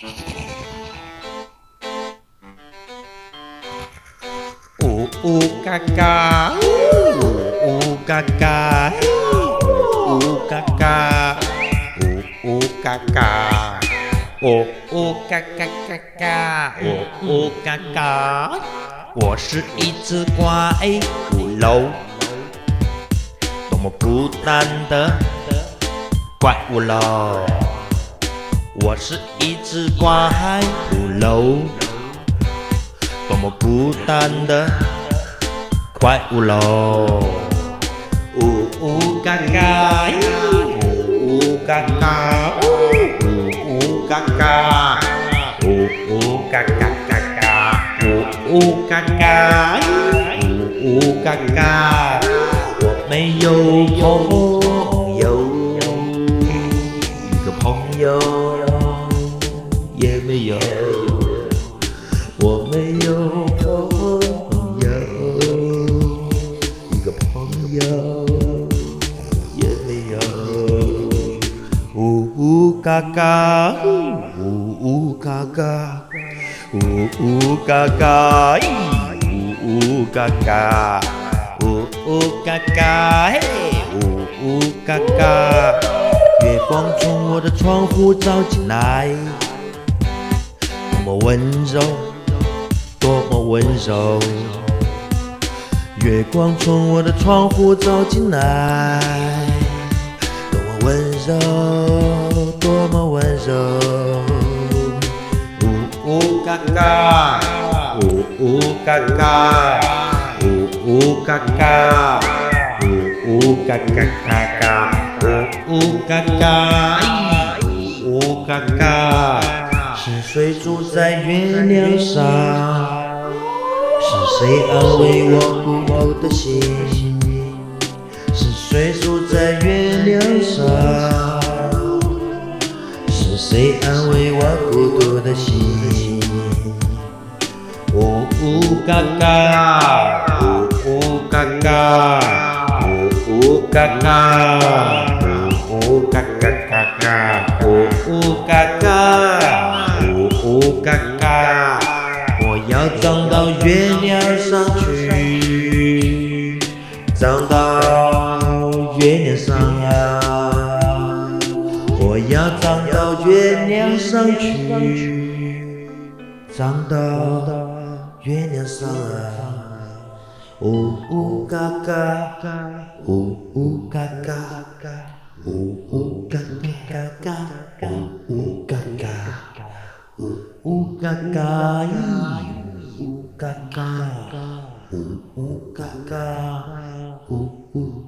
呜呜嘎嘎，呜呜嘎嘎，呜呜嘎嘎，呜呜嘎嘎，呜呜嘎嘎嘎嘎，呜呜嘎嘎。我是一只怪物喽，多么孤单的怪物喽！我是一只怪物喽。多么孤单的怪物喽！呜呜嘎嘎，呜呜嘎嘎，呜呜嘎嘎，呜呜嘎嘎嘎嘎，呜呜嘎嘎，呜呜嘎嘎。我没有朋也没有。我没有朋友，一个朋友也没有。呜呜嘎嘎，呜呜嘎嘎，呜呜嘎嘎，呜呜嘎嘎，呜呜嘎嘎，嘿，呜呜嘎嘎。月光从我的窗户照进来，么温柔。多么温柔，月光从我的窗户照进来，多么温柔，多么温柔。呜呜嘎嘎，呜呜嘎嘎，呜呜嘎嘎，呜呜嘎嘎嘎嘎，呜呜嘎嘎，呜呜嘎嘎。是谁住在月亮上？是谁安慰我孤独的心？是谁住在月亮上？是谁安慰我孤独的心？呜呜嘎嘎，呜呜嘎嘎，呜呜嘎嘎，呜嘎嘎。我要长到月亮上去，长到月亮上啊！我要长到月亮上去，长到月亮上啊！呜呜嘎嘎，呜呜嘎嘎，呜呜嘎嘎，呜嘎嘎，呜呜